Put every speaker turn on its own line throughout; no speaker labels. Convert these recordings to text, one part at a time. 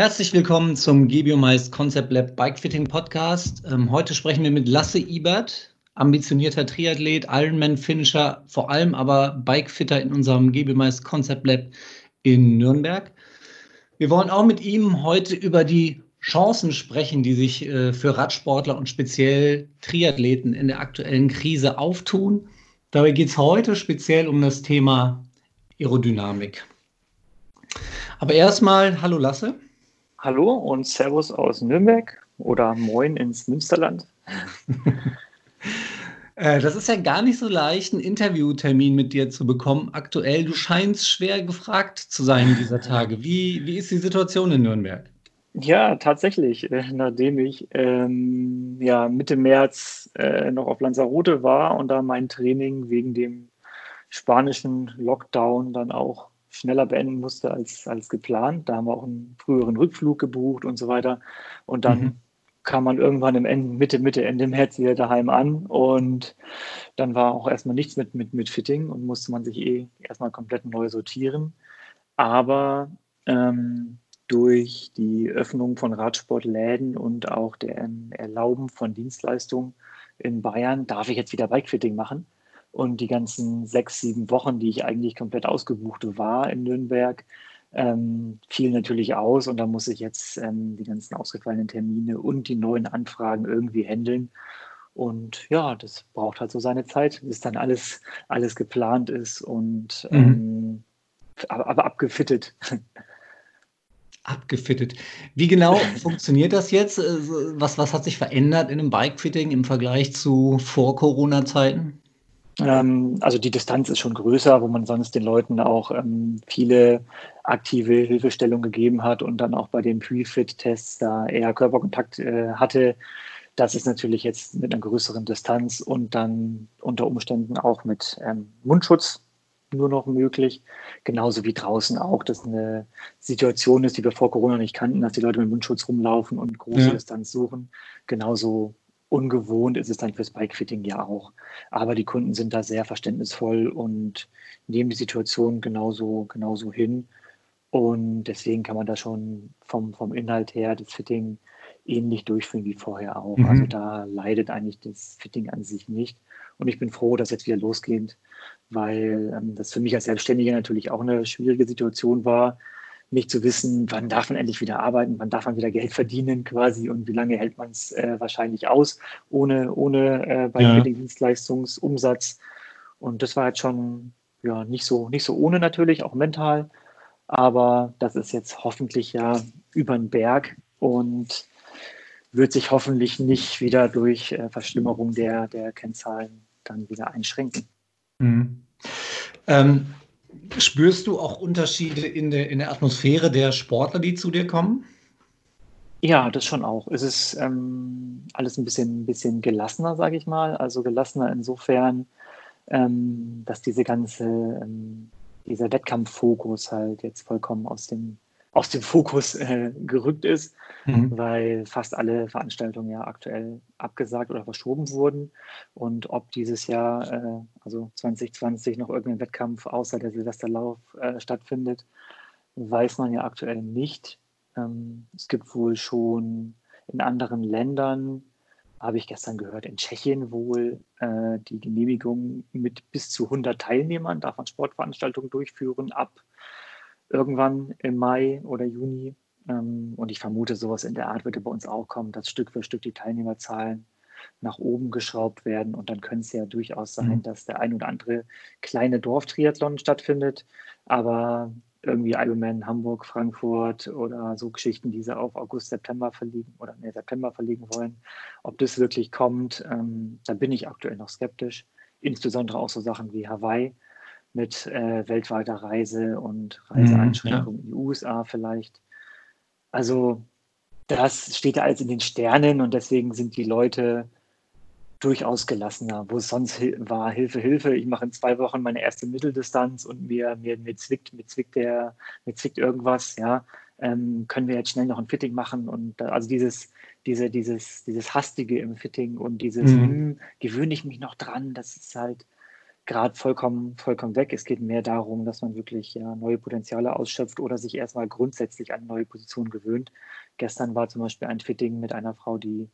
Herzlich willkommen zum Gebiomais Concept Lab Bikefitting Podcast. Ähm, heute sprechen wir mit Lasse Ibert, ambitionierter Triathlet, Ironman-Finisher, vor allem aber Bikefitter in unserem Gebiomais Concept Lab in Nürnberg. Wir wollen auch mit ihm heute über die Chancen sprechen, die sich äh, für Radsportler und speziell Triathleten in der aktuellen Krise auftun. Dabei geht es heute speziell um das Thema Aerodynamik. Aber erstmal, hallo Lasse.
Hallo und Servus aus Nürnberg oder Moin ins Münsterland.
Äh, das ist ja gar nicht so leicht, einen Interviewtermin mit dir zu bekommen. Aktuell, du scheinst schwer gefragt zu sein dieser Tage. Wie, wie ist die Situation in Nürnberg?
Ja, tatsächlich. Äh, nachdem ich ähm, ja, Mitte März äh, noch auf Lanzarote war und da mein Training wegen dem spanischen Lockdown dann auch schneller beenden musste als, als geplant. Da haben wir auch einen früheren Rückflug gebucht und so weiter. Und dann mhm. kam man irgendwann im Ende, Mitte, Mitte, Ende März wieder daheim an und dann war auch erstmal nichts mit, mit, mit Fitting und musste man sich eh erstmal komplett neu sortieren. Aber ähm, durch die Öffnung von Radsportläden und auch der Erlauben von Dienstleistungen in Bayern darf ich jetzt wieder Bikefitting machen. Und die ganzen sechs, sieben Wochen, die ich eigentlich komplett ausgebucht war in Nürnberg, ähm, fielen natürlich aus. Und da muss ich jetzt ähm, die ganzen ausgefallenen Termine und die neuen Anfragen irgendwie handeln. Und ja, das braucht halt so seine Zeit, bis dann alles, alles geplant ist und mhm. ähm, aber, aber abgefittet.
Abgefittet. Wie genau funktioniert das jetzt? Äh, was, was hat sich verändert in einem Bikefitting im Vergleich zu Vor-Corona-Zeiten?
Ähm, also die Distanz ist schon größer, wo man sonst den Leuten auch ähm, viele aktive Hilfestellung gegeben hat und dann auch bei den Pre-Fit-Tests da eher Körperkontakt äh, hatte. Das ist natürlich jetzt mit einer größeren Distanz und dann unter Umständen auch mit ähm, Mundschutz nur noch möglich. Genauso wie draußen auch, dass eine Situation ist, die wir vor Corona nicht kannten, dass die Leute mit Mundschutz rumlaufen und große ja. Distanz suchen. Genauso ungewohnt ist es dann fürs Bikefitting ja auch. Aber die Kunden sind da sehr verständnisvoll und nehmen die Situation genauso, genauso hin. Und deswegen kann man da schon vom, vom Inhalt her das Fitting ähnlich durchführen wie vorher auch. Mhm. Also da leidet eigentlich das Fitting an sich nicht. Und ich bin froh, dass jetzt wieder losgeht, weil ähm, das für mich als Selbstständiger natürlich auch eine schwierige Situation war, nicht zu wissen, wann darf man endlich wieder arbeiten, wann darf man wieder Geld verdienen quasi und wie lange hält man es äh, wahrscheinlich aus ohne, ohne äh, bei ja. Dienstleistungsumsatz. Und das war jetzt schon ja nicht so, nicht so ohne natürlich, auch mental. Aber das ist jetzt hoffentlich ja über den Berg und wird sich hoffentlich nicht wieder durch äh, Verschlimmerung der, der Kennzahlen dann wieder einschränken.
Mhm. Ähm, Spürst du auch Unterschiede in der, in der Atmosphäre der Sportler, die zu dir kommen?
Ja, das schon auch. Es ist ähm, alles ein bisschen, bisschen gelassener, sage ich mal. Also gelassener insofern, ähm, dass diese ganze, ähm, dieser Wettkampffokus halt jetzt vollkommen aus dem aus dem Fokus äh, gerückt ist, mhm. weil fast alle Veranstaltungen ja aktuell abgesagt oder verschoben wurden. Und ob dieses Jahr, äh, also 2020, noch irgendein Wettkampf außer der Silvesterlauf äh, stattfindet, weiß man ja aktuell nicht. Ähm, es gibt wohl schon in anderen Ländern, habe ich gestern gehört, in Tschechien wohl äh, die Genehmigung mit bis zu 100 Teilnehmern, darf man Sportveranstaltungen durchführen ab irgendwann im Mai oder Juni. Ähm, und ich vermute, sowas in der Art würde bei uns auch kommen, dass Stück für Stück die Teilnehmerzahlen nach oben geschraubt werden. Und dann könnte es ja durchaus sein, mhm. dass der ein oder andere kleine Dorftriathlon stattfindet. Aber irgendwie Ironman Hamburg, Frankfurt oder so Geschichten, die sie auf August, September verlegen oder nee, September verlegen wollen. Ob das wirklich kommt, ähm, da bin ich aktuell noch skeptisch. Insbesondere auch so Sachen wie Hawaii mit äh, weltweiter Reise und Reiseeinschränkungen mhm, ja. in die USA vielleicht. Also das steht ja alles in den Sternen und deswegen sind die Leute durchaus gelassener, wo es sonst war, Hilfe, Hilfe, ich mache in zwei Wochen meine erste Mitteldistanz und mir, mir, mir, zwickt, mir, zwickt, der, mir zwickt irgendwas, ja, ähm, können wir jetzt schnell noch ein Fitting machen und also dieses, diese, dieses, dieses Hastige im Fitting und dieses, mhm. hm, gewöhne ich mich noch dran, das ist halt, gerade vollkommen, vollkommen weg. Es geht mehr darum, dass man wirklich ja, neue Potenziale ausschöpft oder sich erstmal grundsätzlich an neue Positionen gewöhnt. Gestern war zum Beispiel ein Fitting mit einer Frau, die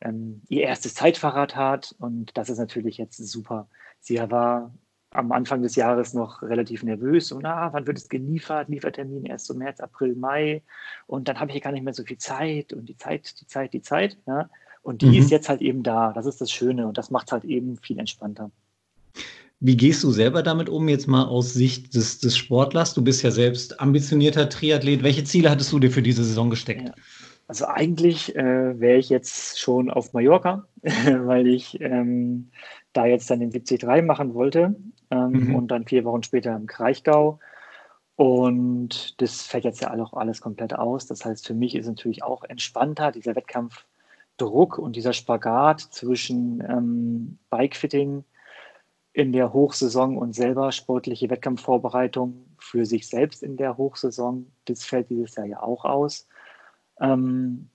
ähm, ihr erstes Zeitfahrrad hat und das ist natürlich jetzt super. Sie war am Anfang des Jahres noch relativ nervös und ah, wann wird es geliefert? Liefertermin erst so März, April, Mai und dann habe ich hier gar nicht mehr so viel Zeit und die Zeit, die Zeit, die Zeit. Ja? Und die mhm. ist jetzt halt eben da. Das ist das Schöne und das macht es halt eben viel entspannter.
Wie gehst du selber damit um, jetzt mal aus Sicht des, des Sportlers? Du bist ja selbst ambitionierter Triathlet. Welche Ziele hattest du dir für diese Saison gesteckt? Ja.
Also eigentlich äh, wäre ich jetzt schon auf Mallorca, weil ich ähm, da jetzt dann den 73 machen wollte ähm, mhm. und dann vier Wochen später im Kraichgau. Und das fällt jetzt ja auch alles komplett aus. Das heißt, für mich ist natürlich auch entspannter dieser Wettkampfdruck und dieser Spagat zwischen ähm, Bikefitting in der Hochsaison und selber sportliche Wettkampfvorbereitung für sich selbst in der Hochsaison. Das fällt dieses Jahr ja auch aus. Ähm,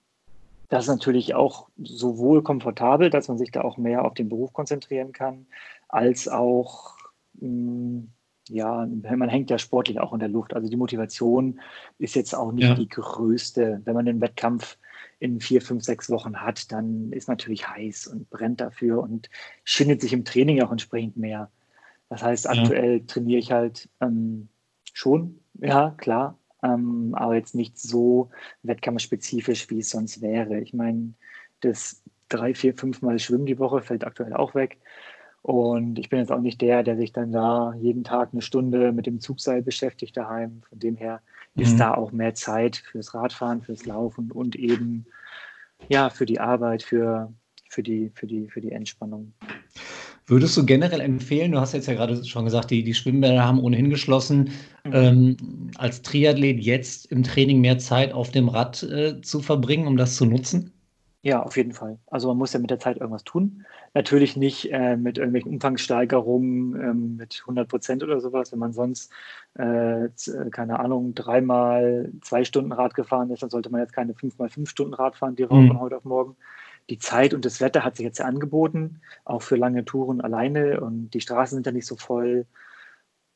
das ist natürlich auch sowohl komfortabel, dass man sich da auch mehr auf den Beruf konzentrieren kann, als auch, mh, mm, ja, man hängt ja sportlich auch in der Luft. Also die Motivation ist jetzt auch nicht ja. die größte. Wenn man den Wettkampf in vier, fünf, sechs Wochen hat, dann ist natürlich heiß und brennt dafür und schindet sich im Training auch entsprechend mehr. Das heißt, aktuell ja. trainiere ich halt ähm, schon, ja, klar, ähm, aber jetzt nicht so wettkampfspezifisch, wie es sonst wäre. Ich meine, das drei, vier, fünf Mal Schwimmen die Woche fällt aktuell auch weg. Und ich bin jetzt auch nicht der, der sich dann da jeden Tag eine Stunde mit dem Zugseil beschäftigt daheim. Von dem her ist mhm. da auch mehr Zeit fürs Radfahren, fürs Laufen und eben ja für die Arbeit, für, für, die, für, die, für die Entspannung.
Würdest du generell empfehlen, du hast jetzt ja gerade schon gesagt, die, die Schwimmbäder haben ohnehin geschlossen, mhm. ähm, als Triathlet jetzt im Training mehr Zeit auf dem Rad äh, zu verbringen, um das zu nutzen?
Ja, auf jeden Fall. Also man muss ja mit der Zeit irgendwas tun. Natürlich nicht äh, mit irgendwelchen Umfangssteigerungen ähm, mit 100 Prozent oder sowas. Wenn man sonst, äh, keine Ahnung, dreimal zwei Stunden Rad gefahren ist, dann sollte man jetzt keine fünfmal fünf Stunden Rad fahren, die mhm. von heute auf morgen. Die Zeit und das Wetter hat sich jetzt ja angeboten, auch für lange Touren alleine und die Straßen sind ja nicht so voll.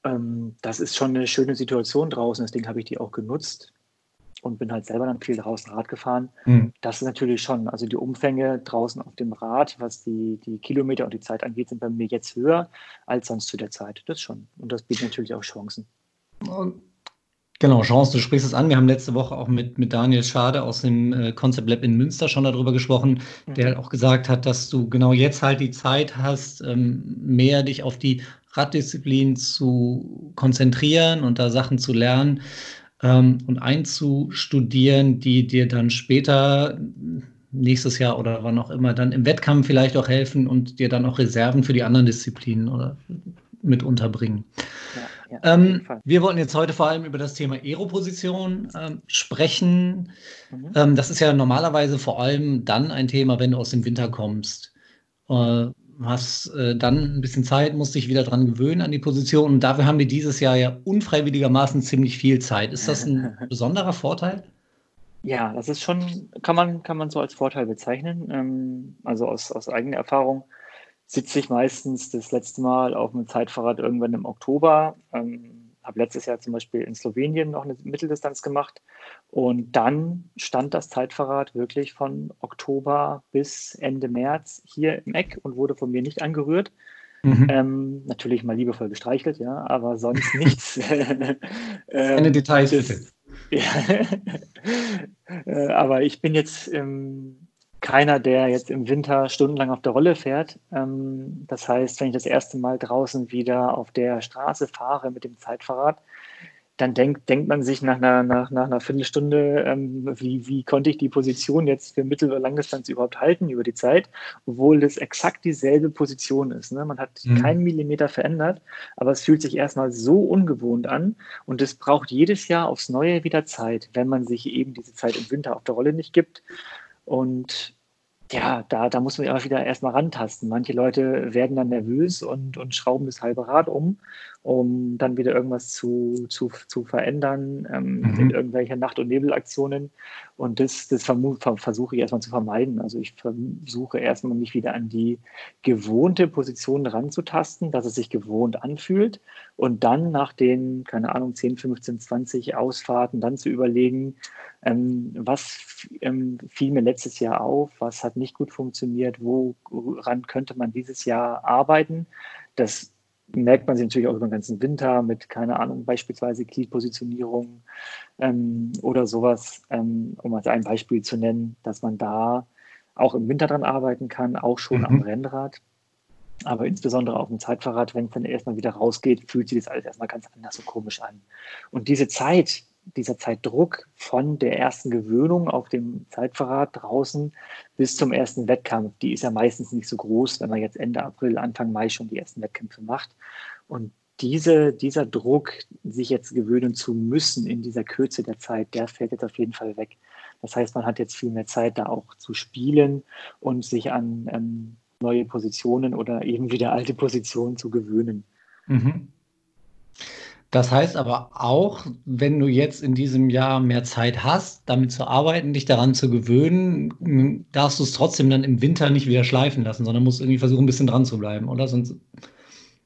Ähm, das ist schon eine schöne Situation draußen, deswegen habe ich die auch genutzt und bin halt selber dann viel draußen Rad gefahren. Mhm. Das ist natürlich schon, also die Umfänge draußen auf dem Rad, was die, die Kilometer und die Zeit angeht, sind bei mir jetzt höher als sonst zu der Zeit. Das schon. Und das bietet natürlich auch Chancen.
Genau, Chance, du sprichst es an. Wir haben letzte Woche auch mit, mit Daniel Schade aus dem äh, Concept Lab in Münster schon darüber gesprochen, mhm. der halt auch gesagt hat, dass du genau jetzt halt die Zeit hast, ähm, mehr dich auf die Raddisziplin zu konzentrieren und da Sachen zu lernen ähm, und einzustudieren, die dir dann später nächstes Jahr oder wann auch immer dann im Wettkampf vielleicht auch helfen und dir dann auch Reserven für die anderen Disziplinen oder mit unterbringen. Ja, ja, ähm, wir wollten jetzt heute vor allem über das Thema Aeroposition ähm, sprechen. Mhm. Ähm, das ist ja normalerweise vor allem dann ein Thema, wenn du aus dem Winter kommst. Äh, hast äh, dann ein bisschen Zeit, musst dich wieder dran gewöhnen an die Position. Und dafür haben wir dieses Jahr ja unfreiwilligermaßen ziemlich viel Zeit. Ist das ein besonderer Vorteil?
Ja, das ist schon, kann man, kann man so als Vorteil bezeichnen. Ähm, also aus, aus eigener Erfahrung sitze ich meistens das letzte Mal auf einem Zeitfahrrad irgendwann im Oktober. Ähm, habe letztes Jahr zum Beispiel in Slowenien noch eine Mitteldistanz gemacht. Und dann stand das Zeitfahrrad wirklich von Oktober bis Ende März hier im Eck und wurde von mir nicht angerührt. Mhm. Ähm, natürlich mal liebevoll gestreichelt, ja, aber sonst nichts.
ähm, Keine Details bitte. Ja.
Äh, aber ich bin jetzt ähm, keiner, der jetzt im Winter stundenlang auf der Rolle fährt. Ähm, das heißt, wenn ich das erste Mal draußen wieder auf der Straße fahre mit dem Zeitfahrrad, dann denkt, denkt man sich nach einer, nach, nach einer Viertelstunde, ähm, wie, wie konnte ich die Position jetzt für Mittel- oder Langdistanz überhaupt halten über die Zeit, obwohl das exakt dieselbe Position ist. Ne? Man hat mhm. keinen Millimeter verändert, aber es fühlt sich erstmal so ungewohnt an und es braucht jedes Jahr aufs Neue wieder Zeit, wenn man sich eben diese Zeit im Winter auf der Rolle nicht gibt. Und ja, da, da muss man immer wieder erstmal rantasten. Manche Leute werden dann nervös und, und schrauben das halbe Rad um, um dann wieder irgendwas zu, zu, zu verändern ähm, mhm. in irgendwelchen Nacht- und Nebelaktionen. Und das, das versuche ich erstmal zu vermeiden. Also ich versuche erstmal mich wieder an die gewohnte Position ranzutasten, dass es sich gewohnt anfühlt. Und dann nach den, keine Ahnung, 10, 15, 20 Ausfahrten dann zu überlegen, ähm, was ähm, fiel mir letztes Jahr auf, was hat nicht gut funktioniert, woran könnte man dieses Jahr arbeiten. Das merkt man sich natürlich auch über den ganzen Winter mit, keine Ahnung, beispielsweise Gliedpositionierung ähm, oder sowas, ähm, um als ein Beispiel zu nennen, dass man da auch im Winter dran arbeiten kann, auch schon mhm. am Rennrad. Aber insbesondere auf dem Zeitfahrrad, wenn es dann erstmal wieder rausgeht, fühlt sich das alles erstmal ganz anders und komisch an. Und diese Zeit, dieser Zeitdruck von der ersten Gewöhnung auf dem Zeitverrat draußen bis zum ersten Wettkampf, die ist ja meistens nicht so groß, wenn man jetzt Ende April, Anfang Mai schon die ersten Wettkämpfe macht. Und diese, dieser Druck, sich jetzt gewöhnen zu müssen in dieser Kürze der Zeit, der fällt jetzt auf jeden Fall weg. Das heißt, man hat jetzt viel mehr Zeit, da auch zu spielen und sich an ähm, neue Positionen oder eben wieder alte Positionen zu gewöhnen. Mhm.
Das heißt aber auch, wenn du jetzt in diesem Jahr mehr Zeit hast, damit zu arbeiten, dich daran zu gewöhnen, darfst du es trotzdem dann im Winter nicht wieder schleifen lassen, sondern musst irgendwie versuchen, ein bisschen dran zu bleiben, oder? Sonst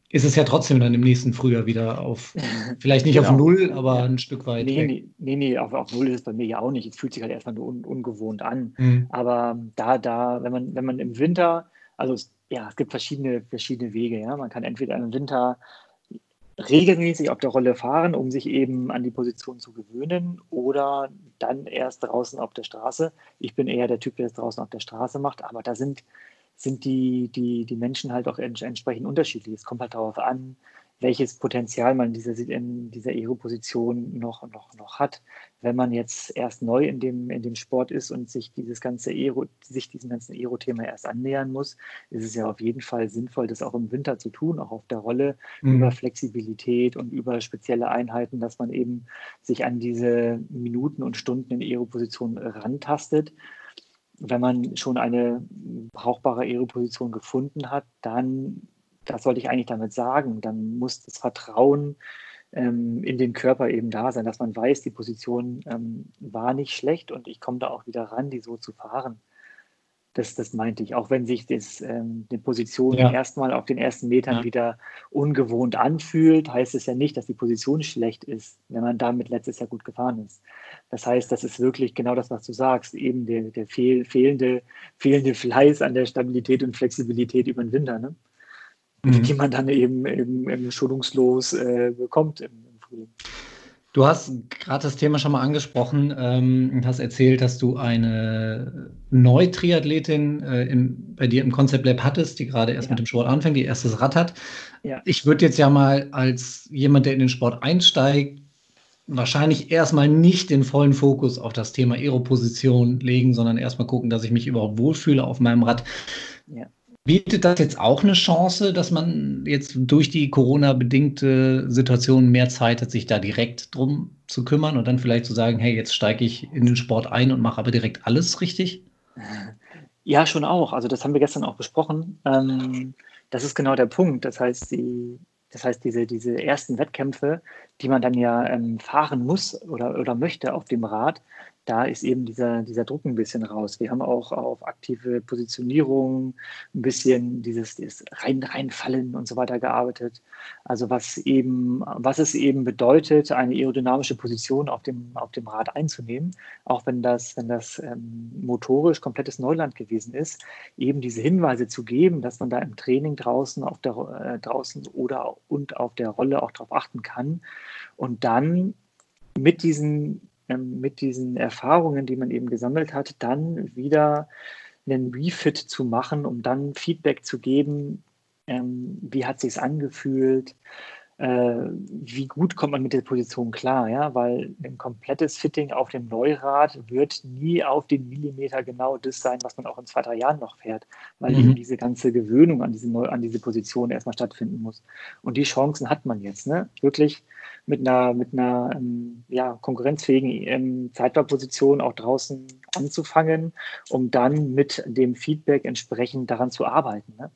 ist es ja trotzdem dann im nächsten Frühjahr wieder auf, vielleicht nicht genau. auf Null, aber ein Stück weit.
Nee, weg. nee, nee, nee auf, auf, Null ist es bei mir ja auch nicht. Es fühlt sich halt erstmal nur un, ungewohnt an. Mhm. Aber da, da, wenn man, wenn man im Winter, also ja, es gibt verschiedene, verschiedene Wege, ja. Man kann entweder im Winter regelmäßig auf der Rolle fahren, um sich eben an die Position zu gewöhnen oder dann erst draußen auf der Straße. Ich bin eher der Typ, der es draußen auf der Straße macht, aber da sind, sind die, die, die Menschen halt auch entsprechend unterschiedlich. Es kommt halt darauf an, welches Potenzial man in dieser, in dieser Ego-Position noch, noch, noch hat. Wenn man jetzt erst neu in dem, in dem Sport ist und sich dieses ganze Aero, sich diesem ganzen Aero-Thema erst annähern muss, ist es ja auf jeden Fall sinnvoll, das auch im Winter zu tun, auch auf der Rolle mhm. über Flexibilität und über spezielle Einheiten, dass man eben sich an diese Minuten und Stunden in Aero-Position rantastet wenn man schon eine brauchbare Aero-Position gefunden hat, dann das sollte ich eigentlich damit sagen, dann muss das Vertrauen ähm, in den Körper eben da sein, dass man weiß, die Position ähm, war nicht schlecht und ich komme da auch wieder ran, die so zu fahren. Das, das meinte ich. Auch wenn sich das, ähm, die Position ja. erstmal auf den ersten Metern ja. wieder ungewohnt anfühlt, heißt es ja nicht, dass die Position schlecht ist, wenn man damit letztes Jahr gut gefahren ist. Das heißt, das ist wirklich genau das, was du sagst, eben der, der fehl, fehlende, fehlende Fleiß an der Stabilität und Flexibilität über den Winter. Ne? Mhm. die man dann eben, eben, eben schonungslos äh, bekommt im, im Frühling.
Du hast gerade das Thema schon mal angesprochen ähm, und hast erzählt, dass du eine Neutriathletin äh, im, bei dir im Concept Lab hattest, die gerade erst ja. mit dem Sport anfängt, die erstes Rad hat. Ja. Ich würde jetzt ja mal als jemand, der in den Sport einsteigt, wahrscheinlich erstmal nicht den vollen Fokus auf das Thema Aeroposition legen, sondern erstmal gucken, dass ich mich überhaupt wohlfühle auf meinem Rad. Ja. Bietet das jetzt auch eine Chance, dass man jetzt durch die Corona-bedingte Situation mehr Zeit hat, sich da direkt drum zu kümmern und dann vielleicht zu sagen, hey, jetzt steige ich in den Sport ein und mache aber direkt alles richtig?
Ja, schon auch. Also das haben wir gestern auch besprochen. Ähm, das ist genau der Punkt. Das heißt, die, das heißt, diese, diese ersten Wettkämpfe, die man dann ja ähm, fahren muss oder, oder möchte auf dem Rad, da ist eben dieser, dieser Druck ein bisschen raus. Wir haben auch auf aktive Positionierung ein bisschen dieses, dieses rein, reinfallen und so weiter gearbeitet. Also was eben, was es eben bedeutet, eine aerodynamische Position auf dem, auf dem Rad einzunehmen, auch wenn das, wenn das ähm, motorisch komplettes Neuland gewesen ist, eben diese Hinweise zu geben, dass man da im Training draußen auf der äh, draußen oder und auf der Rolle auch darauf achten kann. Und dann mit diesen ähm, mit diesen Erfahrungen, die man eben gesammelt hat, dann wieder einen Refit zu machen, um dann Feedback zu geben, ähm, wie hat sich angefühlt, wie gut kommt man mit der Position klar, ja, weil ein komplettes Fitting auf dem Neurad wird nie auf den Millimeter genau das sein, was man auch in zwei, drei Jahren noch fährt, weil mhm. eben diese ganze Gewöhnung an diese, Neu an diese Position erstmal stattfinden muss. Und die Chancen hat man jetzt, ne? Wirklich mit einer, mit einer ähm, ja, konkurrenzfähigen ähm, Zeitfahrposition auch draußen anzufangen, um dann mit dem Feedback entsprechend daran zu arbeiten. Ne?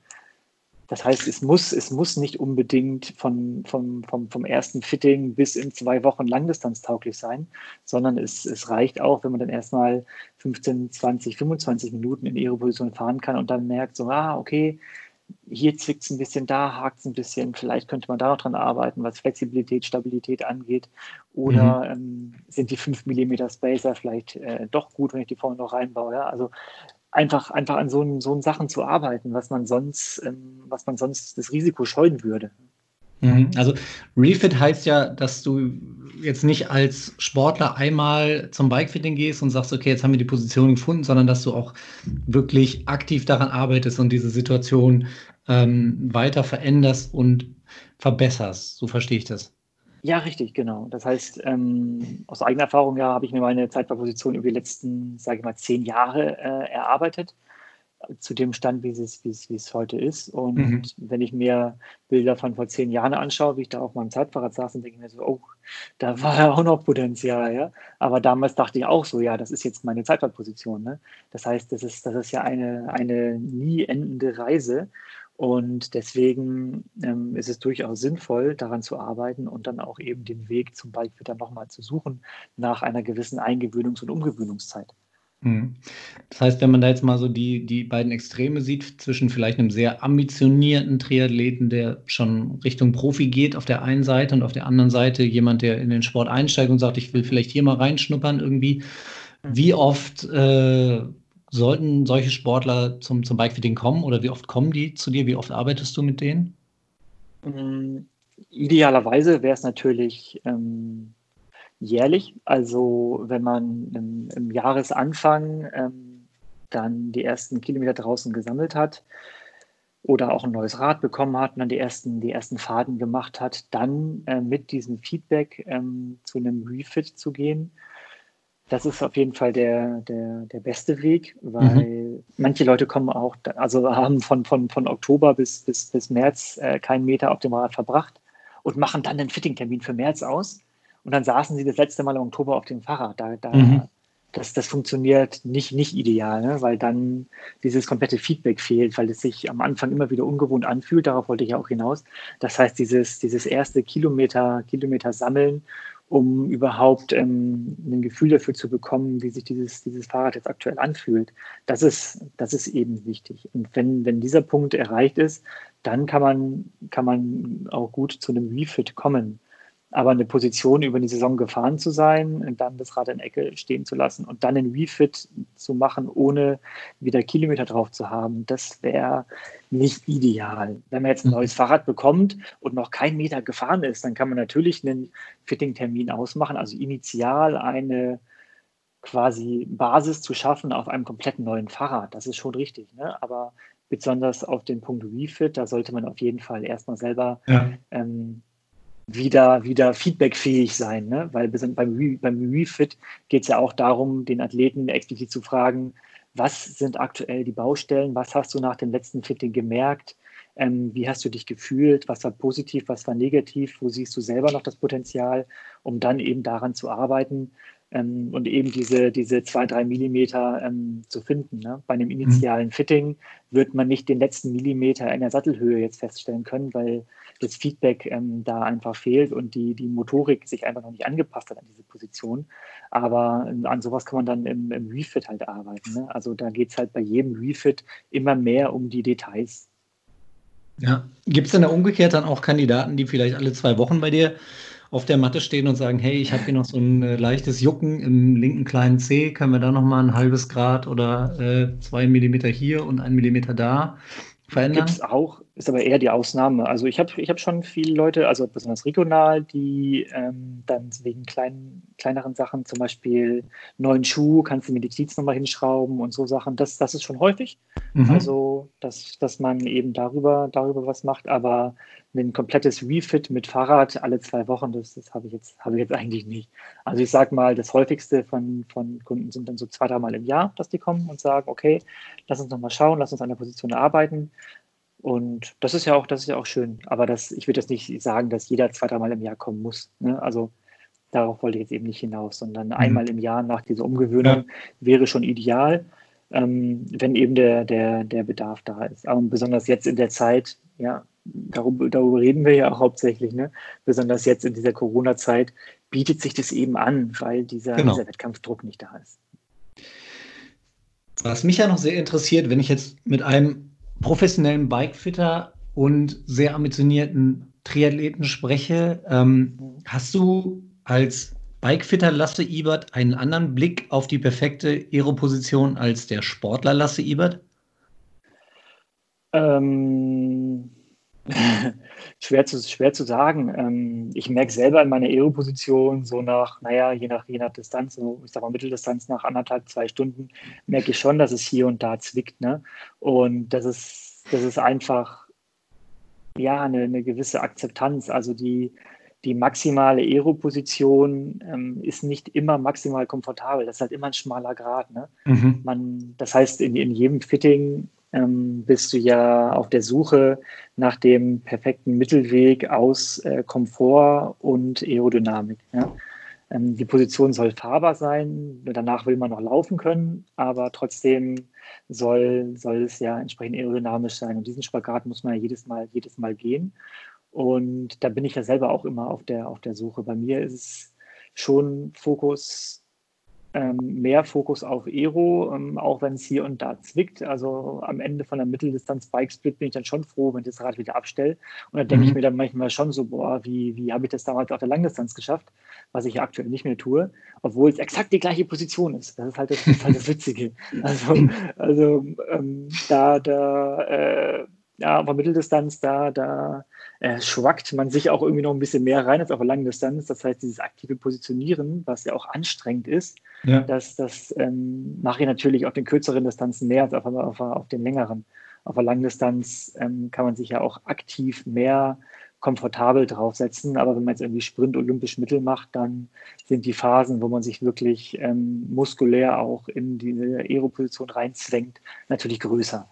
Das heißt, es muss, es muss nicht unbedingt von, vom, vom, vom ersten Fitting bis in zwei Wochen langdistanztauglich sein, sondern es, es reicht auch, wenn man dann erstmal 15, 20, 25 Minuten in ihre Position fahren kann und dann merkt, so, ah, okay, hier zwickt es ein bisschen, da hakt es ein bisschen, vielleicht könnte man da noch dran arbeiten, was Flexibilität, Stabilität angeht. Oder mhm. ähm, sind die 5 mm Spacer vielleicht äh, doch gut, wenn ich die vorne noch reinbaue. Ja? Also einfach, einfach an so, so Sachen zu arbeiten, was man sonst, ähm, was man sonst das Risiko scheuen würde.
Mhm. Also Refit heißt ja, dass du jetzt nicht als Sportler einmal zum Bikefitting gehst und sagst, okay, jetzt haben wir die Position gefunden, sondern dass du auch wirklich aktiv daran arbeitest und diese Situation ähm, weiter veränderst und verbesserst. So verstehe ich das.
Ja, richtig, genau. Das heißt, ähm, aus eigener Erfahrung ja, habe ich mir meine Zeitposition über die letzten, sage ich mal, zehn Jahre äh, erarbeitet zu dem Stand, wie es, wie es, wie es heute ist. Und mhm. wenn ich mir Bilder von vor zehn Jahren anschaue, wie ich da auf meinem Zeitfahrrad saß, und denke ich mir so, oh, da war ja auch noch Potenzial, ja. Aber damals dachte ich auch so, ja, das ist jetzt meine Zeitfahrtposition. Ne? Das heißt, das ist, das ist ja eine, eine nie endende Reise. Und deswegen ähm, ist es durchaus sinnvoll, daran zu arbeiten und dann auch eben den Weg zum Bikefitter nochmal zu suchen nach einer gewissen Eingewöhnungs- und Umgewöhnungszeit.
Mhm. Das heißt, wenn man da jetzt mal so die, die beiden Extreme sieht, zwischen vielleicht einem sehr ambitionierten Triathleten, der schon Richtung Profi geht, auf der einen Seite und auf der anderen Seite jemand, der in den Sport einsteigt und sagt, ich will vielleicht hier mal reinschnuppern irgendwie. Mhm. Wie oft äh, sollten solche Sportler zum, zum Bikefitting kommen oder wie oft kommen die zu dir? Wie oft arbeitest du mit denen?
Mhm. Idealerweise wäre es natürlich ähm, jährlich. Also wenn man im, im Jahresanfang ähm, dann die ersten Kilometer draußen gesammelt hat oder auch ein neues Rad bekommen hat und dann die ersten, die ersten Fahrten gemacht hat, dann äh, mit diesem Feedback ähm, zu einem Refit zu gehen. Das ist auf jeden Fall der, der, der beste Weg, weil mhm. manche Leute kommen auch, also haben von, von, von Oktober bis, bis, bis März äh, keinen Meter auf dem Rad verbracht und machen dann den Fittingtermin für März aus und dann saßen sie das letzte Mal im Oktober auf dem Fahrrad. Da, da, mhm. das, das funktioniert nicht, nicht ideal, ne? weil dann dieses komplette Feedback fehlt, weil es sich am Anfang immer wieder ungewohnt anfühlt. Darauf wollte ich ja auch hinaus. Das heißt, dieses, dieses erste Kilometer, Kilometer sammeln, um überhaupt ähm, ein Gefühl dafür zu bekommen, wie sich dieses, dieses Fahrrad jetzt aktuell anfühlt. Das ist, das ist eben wichtig. Und wenn, wenn dieser Punkt erreicht ist, dann kann man, kann man auch gut zu einem Refit kommen. Aber eine Position über die Saison gefahren zu sein, und dann das Rad in Ecke stehen zu lassen und dann einen Refit zu machen, ohne wieder Kilometer drauf zu haben, das wäre nicht ideal. Wenn man jetzt ein neues Fahrrad bekommt und noch kein Meter gefahren ist, dann kann man natürlich einen Fitting-Termin ausmachen, also initial eine quasi Basis zu schaffen auf einem komplett neuen Fahrrad. Das ist schon richtig. Ne? Aber besonders auf den Punkt Refit, da sollte man auf jeden Fall erstmal selber ja. ähm, wieder, wieder feedbackfähig sein. Ne? Weil beim, beim Refit geht es ja auch darum, den Athleten explizit zu fragen, was sind aktuell die Baustellen, was hast du nach dem letzten Fitting gemerkt, ähm, wie hast du dich gefühlt, was war positiv, was war negativ, wo siehst du selber noch das Potenzial, um dann eben daran zu arbeiten ähm, und eben diese, diese zwei, drei Millimeter ähm, zu finden. Ne? Bei einem initialen Fitting wird man nicht den letzten Millimeter in der Sattelhöhe jetzt feststellen können, weil das Feedback ähm, da einfach fehlt und die, die Motorik sich einfach noch nicht angepasst hat an diese Position. Aber ähm, an sowas kann man dann im, im Refit halt arbeiten. Ne? Also da geht es halt bei jedem Refit immer mehr um die Details.
Ja, gibt es denn da umgekehrt dann auch Kandidaten, die vielleicht alle zwei Wochen bei dir auf der Matte stehen und sagen, hey, ich habe hier noch so ein äh, leichtes Jucken im linken kleinen C, können wir da noch mal ein halbes Grad oder äh, zwei Millimeter hier und ein Millimeter da verändern?
Gibt es auch, ist aber eher die Ausnahme. Also ich habe ich hab schon viele Leute, also besonders regional, die ähm, dann wegen kleinen, kleineren Sachen, zum Beispiel neuen Schuh, kannst du mir die Glieds nochmal hinschrauben und so Sachen, das, das ist schon häufig. Mhm. Also, dass, dass man eben darüber, darüber was macht, aber ein komplettes Refit mit Fahrrad alle zwei Wochen, das, das habe ich, jetzt, hab ich jetzt eigentlich nicht. Also ich sage mal, das häufigste von, von Kunden sind dann so zwei, dreimal im Jahr, dass die kommen und sagen, okay, lass uns nochmal schauen, lass uns an der Position arbeiten. Und das ist ja auch, das ist ja auch schön. Aber das, ich würde jetzt nicht sagen, dass jeder zwei, dreimal im Jahr kommen muss. Ne? Also darauf wollte ich jetzt eben nicht hinaus, sondern mhm. einmal im Jahr nach dieser Umgewöhnung ja. wäre schon ideal, ähm, wenn eben der, der, der Bedarf da ist. Aber besonders jetzt in der Zeit, ja, darüber, darüber reden wir ja auch hauptsächlich, ne? besonders jetzt in dieser Corona-Zeit bietet sich das eben an, weil dieser, genau. dieser Wettkampfdruck nicht da ist.
Was mich ja noch sehr interessiert, wenn ich jetzt mit einem professionellen Bikefitter und sehr ambitionierten Triathleten spreche, ähm, hast du als Bikefitter Lasse Ibert einen anderen Blick auf die perfekte Aeroposition als der Sportler Lasse Ibert?
Ähm, schwer, zu, schwer zu sagen. Ähm, ich merke selber in meiner Aeroposition so nach, naja, je nach, je nach Distanz, so, ich sag mal Mitteldistanz nach anderthalb, zwei Stunden, merke ich schon, dass es hier und da zwickt. Ne? Und das ist, das ist einfach ja eine, eine gewisse Akzeptanz. Also die, die maximale Aeroposition ähm, ist nicht immer maximal komfortabel. Das ist halt immer ein schmaler Grad. Ne? Mhm. Man, das heißt, in, in jedem Fitting ähm, bist du ja auf der Suche nach dem perfekten Mittelweg aus äh, Komfort und Aerodynamik. Ja? Ähm, die Position soll fahrbar sein, danach will man noch laufen können, aber trotzdem soll, soll es ja entsprechend aerodynamisch sein. Und diesen Spagat muss man ja jedes Mal, jedes Mal gehen. Und da bin ich ja selber auch immer auf der, auf der Suche. Bei mir ist es schon Fokus mehr Fokus auf Aero, ähm, auch wenn es hier und da zwickt. Also am Ende von der Mitteldistanz-Bike-Split bin ich dann schon froh, wenn ich das Rad wieder abstelle. Und dann denke mhm. ich mir dann manchmal schon so, boah, wie, wie habe ich das damals auf der Langdistanz geschafft, was ich ja aktuell nicht mehr tue, obwohl es exakt die gleiche Position ist. Das ist halt das, das, ist halt das Witzige. Also, also ähm, da, da, äh, ja, auf der Mitteldistanz, da, da äh, schwackt man sich auch irgendwie noch ein bisschen mehr rein als auf der langen Distanz. Das heißt, dieses aktive Positionieren, was ja auch anstrengend ist, ja. das, das ähm, mache ich natürlich auf den kürzeren Distanzen mehr als auf, auf, auf den längeren. Auf der langen Distanz ähm, kann man sich ja auch aktiv mehr komfortabel draufsetzen. Aber wenn man jetzt irgendwie Sprint olympisch Mittel macht, dann sind die Phasen, wo man sich wirklich ähm, muskulär auch in diese Aeroposition reinzwängt, natürlich größer.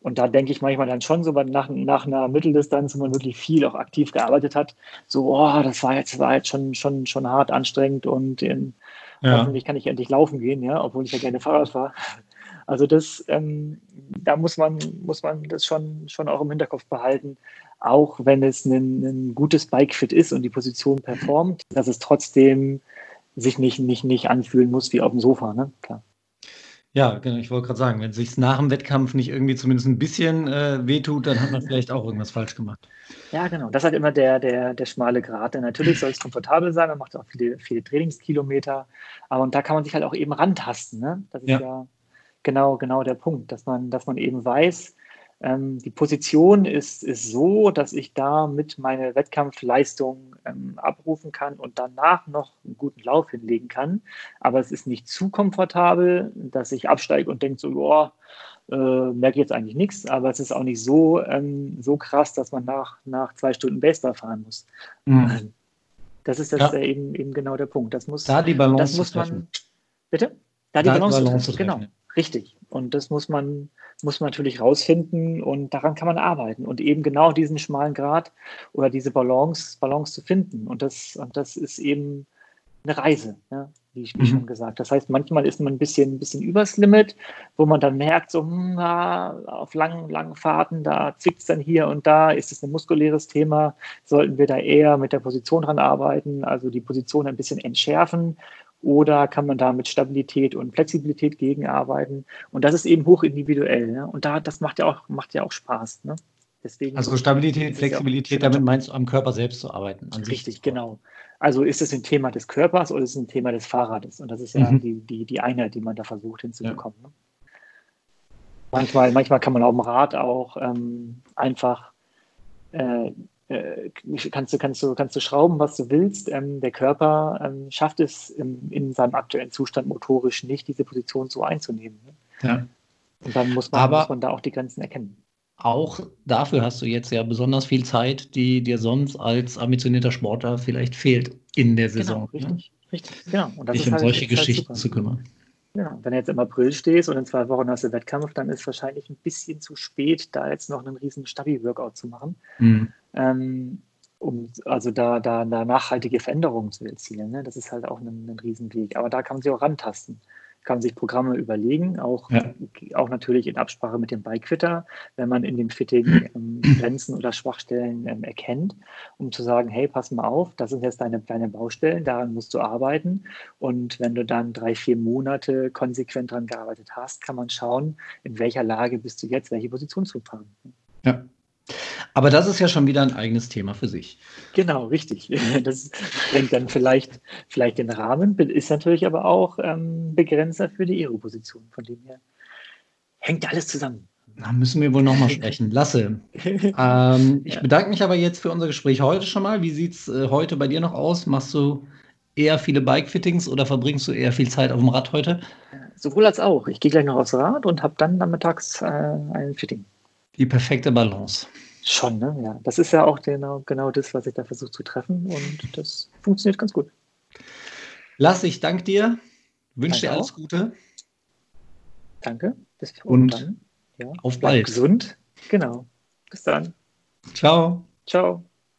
Und da denke ich manchmal dann schon so nach, nach einer Mitteldistanz, wo man wirklich viel auch aktiv gearbeitet hat, so, oh, das war jetzt, war jetzt schon, schon, schon hart anstrengend und in, ja. hoffentlich kann ich endlich laufen gehen, ja, obwohl ich ja gerne Fahrrad fahre. Also das, ähm, da muss man, muss man das schon, schon auch im Hinterkopf behalten, auch wenn es ein, ein gutes Bike-Fit ist und die Position performt, dass es trotzdem sich nicht, nicht, nicht anfühlen muss wie auf dem Sofa, ne? Klar.
Ja, genau, ich wollte gerade sagen, wenn es sich nach dem Wettkampf nicht irgendwie zumindest ein bisschen äh, wehtut, dann hat man vielleicht auch irgendwas falsch gemacht.
Ja, genau. Das ist halt immer der, der, der schmale Grat. Denn natürlich soll es komfortabel sein, man macht auch viele, viele Trainingskilometer. Aber und da kann man sich halt auch eben rantasten. Ne? Das ist ja. ja, genau, genau der Punkt, dass man, dass man eben weiß, ähm, die Position ist, ist so, dass ich da mit meine Wettkampfleistung ähm, abrufen kann und danach noch einen guten Lauf hinlegen kann. Aber es ist nicht zu komfortabel, dass ich absteige und denke so, boah, äh, merke jetzt eigentlich nichts, aber es ist auch nicht so, ähm, so krass, dass man nach, nach zwei Stunden Baseball fahren muss. Mhm. Das ist das ja. eben, eben genau der Punkt. Das muss,
da die Balance
das muss man, bitte? Da die da Balance, Balance treffen, genau. Richtig. Und das muss man, muss man natürlich rausfinden und daran kann man arbeiten und eben genau diesen schmalen Grad oder diese Balance, Balance zu finden. Und das, und das ist eben eine Reise, ja, wie ich mhm. schon gesagt. Das heißt, manchmal ist man ein bisschen, ein bisschen übers Limit, wo man dann merkt, so hm, ja, auf langen, langen Fahrten, da zwickt es dann hier und da, ist es ein muskuläres Thema, sollten wir da eher mit der Position dran arbeiten, also die Position ein bisschen entschärfen oder kann man da mit Stabilität und Flexibilität gegenarbeiten? Und das ist eben hoch individuell. Ne? Und da, das macht ja auch, macht ja auch Spaß. Ne?
Deswegen also Stabilität, Flexibilität, damit meinst du am Körper selbst zu arbeiten.
Richtig, genau. Also ist es ein Thema des Körpers oder ist es ein Thema des Fahrrades? Und das ist ja mhm. die, die, die Einheit, die man da versucht hinzubekommen. Ja. Ne? Manchmal, manchmal kann man auf dem Rad auch ähm, einfach äh, äh, kannst du, kannst du, kannst du schrauben, was du willst. Ähm, der Körper ähm, schafft es im, in seinem aktuellen Zustand motorisch nicht, diese Position so einzunehmen. Ne? Ja. Und dann muss man, Aber muss man da auch die Grenzen erkennen.
Auch dafür hast du jetzt ja besonders viel Zeit, die dir sonst als ambitionierter Sportler vielleicht fehlt in der genau, Saison.
Genau, richtig, ne? richtig, genau.
Und das Dich um halt, solche Geschichten halt zu kümmern.
Ja, wenn du jetzt im April stehst und in zwei Wochen hast du Wettkampf, dann ist es wahrscheinlich ein bisschen zu spät, da jetzt noch einen riesen Stabi-Workout zu machen. Mhm. Ähm, um also da, da, da nachhaltige Veränderungen zu erzielen. Ne? Das ist halt auch ein, ein Riesenweg. Aber da kann man sich auch rantasten kann sich Programme überlegen, auch, ja. auch natürlich in Absprache mit dem Bikefitter, wenn man in dem Fitting ähm, Grenzen oder Schwachstellen ähm, erkennt, um zu sagen, hey, pass mal auf, das sind jetzt deine, deine Baustellen, daran musst du arbeiten. Und wenn du dann drei, vier Monate konsequent daran gearbeitet hast, kann man schauen, in welcher Lage bist du jetzt, welche Position zu fahren.
Ja. Aber das ist ja schon wieder ein eigenes Thema für sich.
Genau, richtig. Das bringt dann vielleicht, vielleicht den Rahmen, ist natürlich aber auch ähm, Begrenzer für die Aero-Position. Von dem her hängt alles zusammen.
Da müssen wir wohl nochmal sprechen. Lasse. ähm, ich ja. bedanke mich aber jetzt für unser Gespräch heute schon mal. Wie sieht es äh, heute bei dir noch aus? Machst du eher viele Bike-Fittings oder verbringst du eher viel Zeit auf dem Rad heute?
Sowohl als auch. Ich gehe gleich noch aufs Rad und habe dann nachmittags äh, ein Fitting.
Die perfekte Balance.
Schon, ne? Ja. Das ist ja auch genau, genau das, was ich da versuche zu treffen und das funktioniert ganz gut.
Lass, ich danke dir. Wünsche dir alles Gute.
Danke.
Bis und dann. Ja. Auf bald.
gesund. Genau. Bis dann.
Ciao.
Ciao.